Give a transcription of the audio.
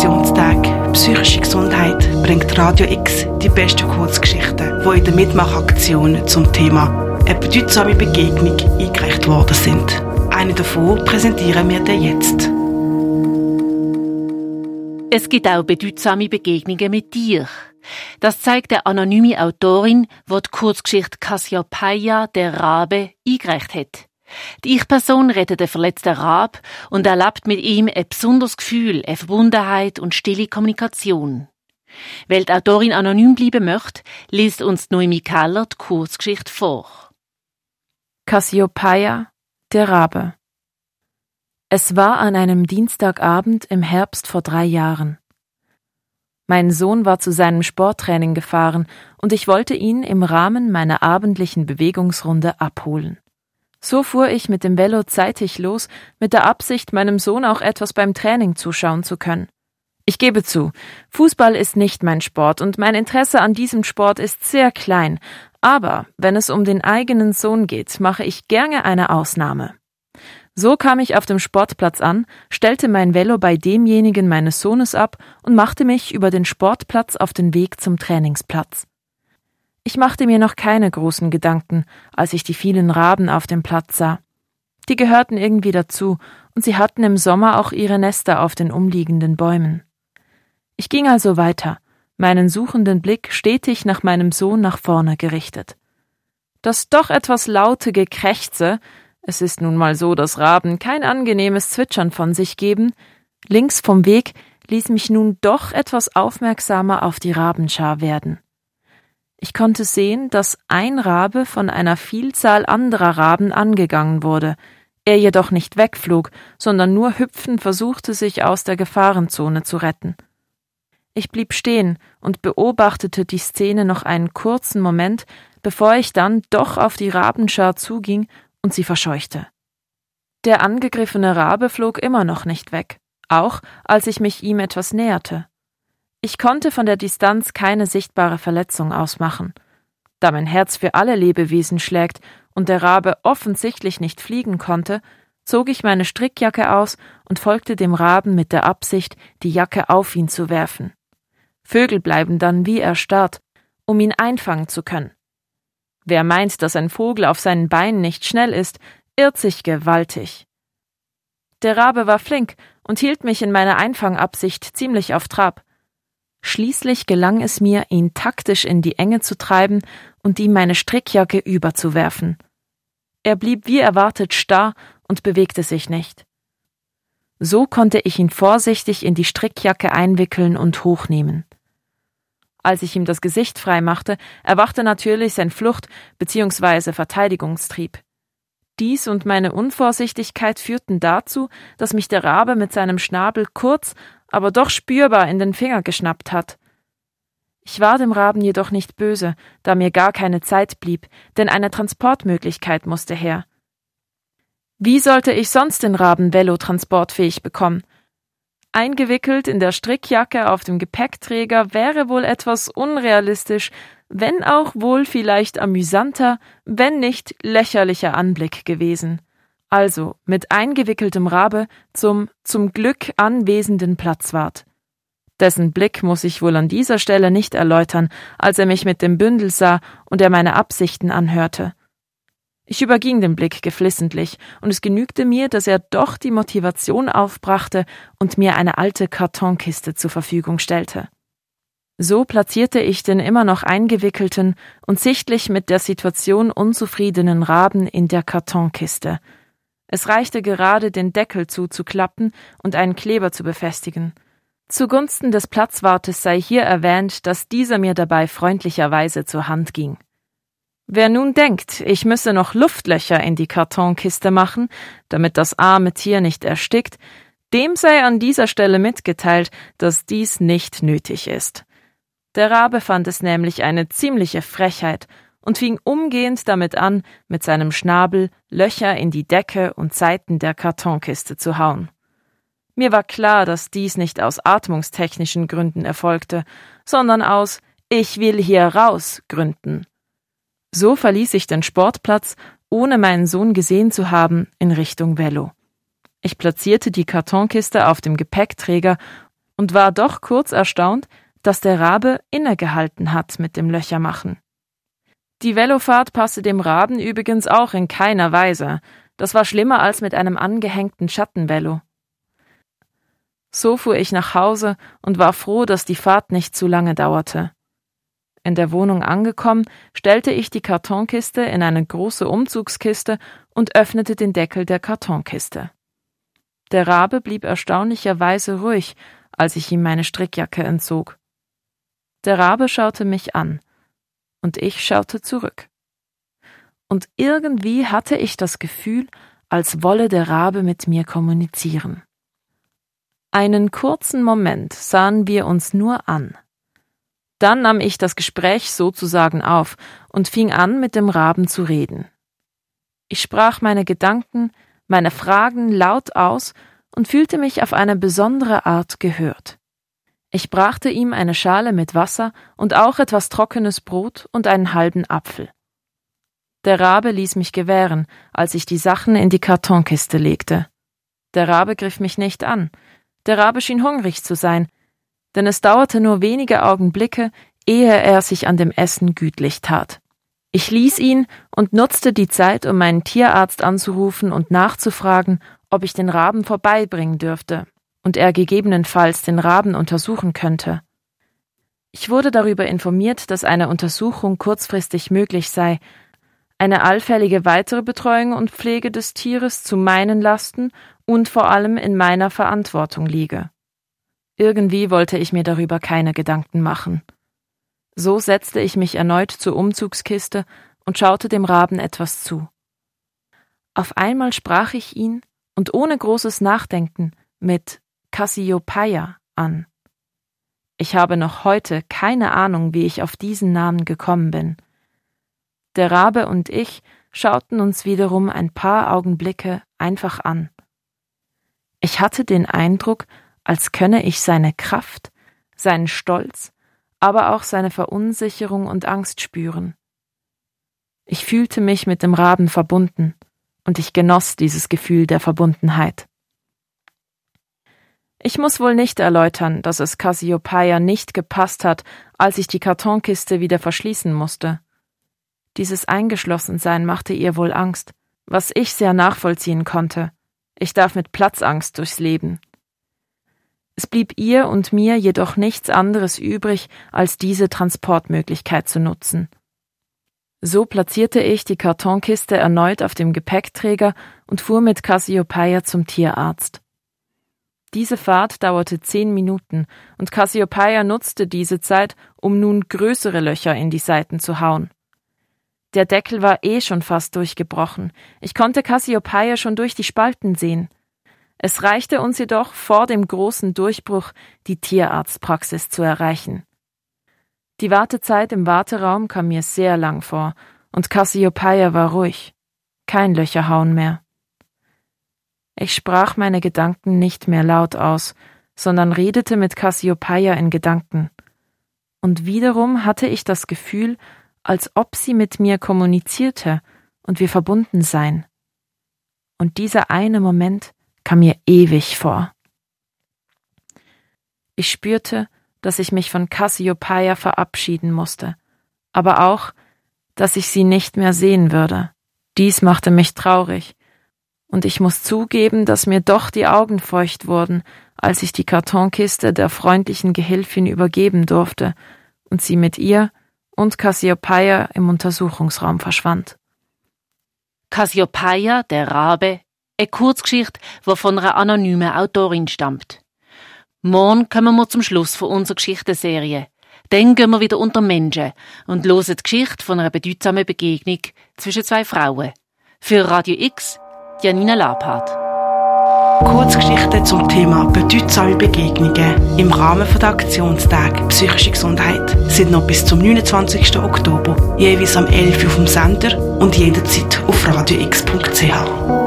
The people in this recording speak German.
Weltdepressionstag Psychische Gesundheit bringt Radio X die besten Kurzgeschichten, die in der Mitmachaktion zum Thema eine bedeutsame Begegnung eingereicht worden sind. Eine davon präsentieren wir dir jetzt. Es gibt auch bedeutsame Begegnungen mit dir. Das zeigt der anonyme Autorin, die die Kurzgeschichte Cassiopeia, der Rabe, eingereicht hat. Die Ich-Person rettet den verletzten Rab und erlebt mit ihm ein besonderes Gefühl, eine Verbundenheit und stille Kommunikation. Weil die Autorin anonym bleiben möchte, liest uns Noemi Keller die Kurzgeschichte vor. Cassiopeia, der Rabe. Es war an einem Dienstagabend im Herbst vor drei Jahren. Mein Sohn war zu seinem Sporttraining gefahren und ich wollte ihn im Rahmen meiner abendlichen Bewegungsrunde abholen. So fuhr ich mit dem Velo zeitig los, mit der Absicht, meinem Sohn auch etwas beim Training zuschauen zu können. Ich gebe zu, Fußball ist nicht mein Sport und mein Interesse an diesem Sport ist sehr klein, aber wenn es um den eigenen Sohn geht, mache ich gerne eine Ausnahme. So kam ich auf dem Sportplatz an, stellte mein Velo bei demjenigen meines Sohnes ab und machte mich über den Sportplatz auf den Weg zum Trainingsplatz. Ich machte mir noch keine großen Gedanken, als ich die vielen Raben auf dem Platz sah. Die gehörten irgendwie dazu, und sie hatten im Sommer auch ihre Nester auf den umliegenden Bäumen. Ich ging also weiter, meinen suchenden Blick stetig nach meinem Sohn nach vorne gerichtet. Das doch etwas laute Gekrächze, es ist nun mal so, dass Raben kein angenehmes Zwitschern von sich geben, links vom Weg ließ mich nun doch etwas aufmerksamer auf die Rabenschar werden. Ich konnte sehen, dass ein Rabe von einer Vielzahl anderer Raben angegangen wurde, er jedoch nicht wegflog, sondern nur hüpfend versuchte, sich aus der Gefahrenzone zu retten. Ich blieb stehen und beobachtete die Szene noch einen kurzen Moment, bevor ich dann doch auf die Rabenschar zuging und sie verscheuchte. Der angegriffene Rabe flog immer noch nicht weg, auch als ich mich ihm etwas näherte. Ich konnte von der Distanz keine sichtbare Verletzung ausmachen. Da mein Herz für alle Lebewesen schlägt und der Rabe offensichtlich nicht fliegen konnte, zog ich meine Strickjacke aus und folgte dem Raben mit der Absicht, die Jacke auf ihn zu werfen. Vögel bleiben dann wie erstarrt, um ihn einfangen zu können. Wer meint, dass ein Vogel auf seinen Beinen nicht schnell ist, irrt sich gewaltig. Der Rabe war flink und hielt mich in meiner Einfangabsicht ziemlich auf Trab. Schließlich gelang es mir, ihn taktisch in die Enge zu treiben und ihm meine Strickjacke überzuwerfen. Er blieb wie erwartet starr und bewegte sich nicht. So konnte ich ihn vorsichtig in die Strickjacke einwickeln und hochnehmen. Als ich ihm das Gesicht frei machte, erwachte natürlich sein Flucht- bzw. Verteidigungstrieb. Dies und meine Unvorsichtigkeit führten dazu, dass mich der Rabe mit seinem Schnabel kurz aber doch spürbar in den Finger geschnappt hat. Ich war dem Raben jedoch nicht böse, da mir gar keine Zeit blieb, denn eine Transportmöglichkeit musste her. Wie sollte ich sonst den Raben Velo transportfähig bekommen? Eingewickelt in der Strickjacke auf dem Gepäckträger wäre wohl etwas unrealistisch, wenn auch wohl vielleicht amüsanter, wenn nicht lächerlicher Anblick gewesen also mit eingewickeltem Rabe zum zum Glück anwesenden Platzwart. Dessen Blick muss ich wohl an dieser Stelle nicht erläutern, als er mich mit dem Bündel sah und er meine Absichten anhörte. Ich überging den Blick geflissentlich, und es genügte mir, dass er doch die Motivation aufbrachte und mir eine alte Kartonkiste zur Verfügung stellte. So platzierte ich den immer noch eingewickelten und sichtlich mit der Situation unzufriedenen Raben in der Kartonkiste, es reichte gerade, den Deckel zuzuklappen und einen Kleber zu befestigen. Zugunsten des Platzwartes sei hier erwähnt, dass dieser mir dabei freundlicherweise zur Hand ging. Wer nun denkt, ich müsse noch Luftlöcher in die Kartonkiste machen, damit das arme Tier nicht erstickt, dem sei an dieser Stelle mitgeteilt, dass dies nicht nötig ist. Der Rabe fand es nämlich eine ziemliche Frechheit und fing umgehend damit an, mit seinem Schnabel Löcher in die Decke und Seiten der Kartonkiste zu hauen. Mir war klar, dass dies nicht aus atmungstechnischen Gründen erfolgte, sondern aus Ich will hier raus Gründen. So verließ ich den Sportplatz, ohne meinen Sohn gesehen zu haben, in Richtung Velo. Ich platzierte die Kartonkiste auf dem Gepäckträger und war doch kurz erstaunt, dass der Rabe innegehalten hat mit dem Löchermachen. Die Velofahrt passte dem Raben übrigens auch in keiner Weise. Das war schlimmer als mit einem angehängten Schattenvelo. So fuhr ich nach Hause und war froh, dass die Fahrt nicht zu lange dauerte. In der Wohnung angekommen, stellte ich die Kartonkiste in eine große Umzugskiste und öffnete den Deckel der Kartonkiste. Der Rabe blieb erstaunlicherweise ruhig, als ich ihm meine Strickjacke entzog. Der Rabe schaute mich an, und ich schaute zurück. Und irgendwie hatte ich das Gefühl, als wolle der Rabe mit mir kommunizieren. Einen kurzen Moment sahen wir uns nur an. Dann nahm ich das Gespräch sozusagen auf und fing an, mit dem Raben zu reden. Ich sprach meine Gedanken, meine Fragen laut aus und fühlte mich auf eine besondere Art gehört. Ich brachte ihm eine Schale mit Wasser und auch etwas trockenes Brot und einen halben Apfel. Der Rabe ließ mich gewähren, als ich die Sachen in die Kartonkiste legte. Der Rabe griff mich nicht an. Der Rabe schien hungrig zu sein, denn es dauerte nur wenige Augenblicke, ehe er sich an dem Essen gütlich tat. Ich ließ ihn und nutzte die Zeit, um meinen Tierarzt anzurufen und nachzufragen, ob ich den Raben vorbeibringen dürfte und er gegebenenfalls den Raben untersuchen könnte. Ich wurde darüber informiert, dass eine Untersuchung kurzfristig möglich sei, eine allfällige weitere Betreuung und Pflege des Tieres zu meinen Lasten und vor allem in meiner Verantwortung liege. Irgendwie wollte ich mir darüber keine Gedanken machen. So setzte ich mich erneut zur Umzugskiste und schaute dem Raben etwas zu. Auf einmal sprach ich ihn, und ohne großes Nachdenken, mit Cassiopeia an. Ich habe noch heute keine Ahnung, wie ich auf diesen Namen gekommen bin. Der Rabe und ich schauten uns wiederum ein paar Augenblicke einfach an. Ich hatte den Eindruck, als könne ich seine Kraft, seinen Stolz, aber auch seine Verunsicherung und Angst spüren. Ich fühlte mich mit dem Raben verbunden, und ich genoss dieses Gefühl der Verbundenheit. Ich muss wohl nicht erläutern, dass es Cassiopeia nicht gepasst hat, als ich die Kartonkiste wieder verschließen musste. Dieses Eingeschlossensein machte ihr wohl Angst, was ich sehr nachvollziehen konnte. Ich darf mit Platzangst durchs Leben. Es blieb ihr und mir jedoch nichts anderes übrig, als diese Transportmöglichkeit zu nutzen. So platzierte ich die Kartonkiste erneut auf dem Gepäckträger und fuhr mit Cassiopeia zum Tierarzt. Diese Fahrt dauerte zehn Minuten, und Cassiopeia nutzte diese Zeit, um nun größere Löcher in die Seiten zu hauen. Der Deckel war eh schon fast durchgebrochen. Ich konnte Cassiopeia schon durch die Spalten sehen. Es reichte uns jedoch, vor dem großen Durchbruch die Tierarztpraxis zu erreichen. Die Wartezeit im Warteraum kam mir sehr lang vor, und Cassiopeia war ruhig. Kein Löcherhauen mehr. Ich sprach meine Gedanken nicht mehr laut aus, sondern redete mit Cassiopeia in Gedanken. Und wiederum hatte ich das Gefühl, als ob sie mit mir kommunizierte und wir verbunden seien. Und dieser eine Moment kam mir ewig vor. Ich spürte, dass ich mich von Cassiopeia verabschieden musste, aber auch, dass ich sie nicht mehr sehen würde. Dies machte mich traurig, und ich muss zugeben, dass mir doch die Augen feucht wurden, als ich die Kartonkiste der freundlichen Gehilfin übergeben durfte und sie mit ihr und Cassiopeia im Untersuchungsraum verschwand. Cassiopeia, der Rabe, eine Kurzgeschichte, die von einer anonymen Autorin stammt. Morgen kommen wir zum Schluss von unserer Geschichtenserie. Dann gehen wir wieder unter Menschen und hören die Geschichte von einer bedeutsamen Begegnung zwischen zwei Frauen. Für Radio X Janina Lapart. Kurzgeschichten zum Thema bedeutsame Begegnungen im Rahmen der Aktionstag Psychische Gesundheit sind noch bis zum 29. Oktober jeweils am 11 Uhr auf dem Sender und jederzeit auf radiox.ch.